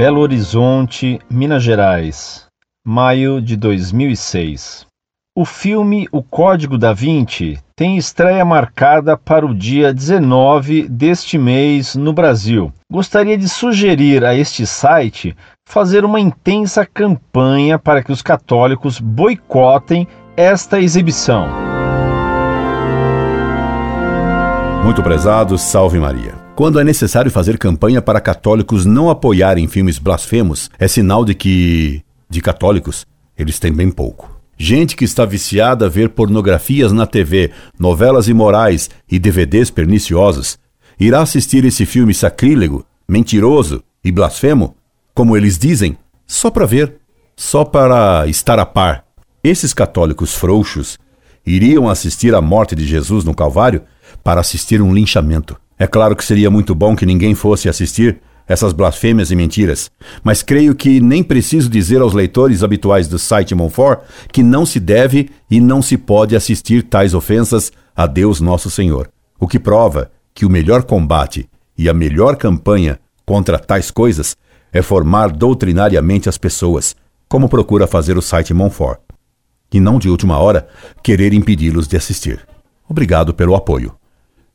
Belo Horizonte, Minas Gerais, maio de 2006. O filme O Código da Vinci tem estreia marcada para o dia 19 deste mês no Brasil. Gostaria de sugerir a este site fazer uma intensa campanha para que os católicos boicotem esta exibição. Muito prezado, salve Maria. Quando é necessário fazer campanha para católicos não apoiarem filmes blasfemos, é sinal de que, de católicos, eles têm bem pouco. Gente que está viciada a ver pornografias na TV, novelas imorais e DVDs perniciosos, irá assistir esse filme sacrílego, mentiroso e blasfemo, como eles dizem, só para ver, só para estar a par. Esses católicos frouxos iriam assistir à morte de Jesus no Calvário para assistir um linchamento. É claro que seria muito bom que ninguém fosse assistir essas blasfêmias e mentiras, mas creio que nem preciso dizer aos leitores habituais do site Monfort que não se deve e não se pode assistir tais ofensas a Deus Nosso Senhor. O que prova que o melhor combate e a melhor campanha contra tais coisas é formar doutrinariamente as pessoas, como procura fazer o site Monfort, e não de última hora querer impedi-los de assistir. Obrigado pelo apoio.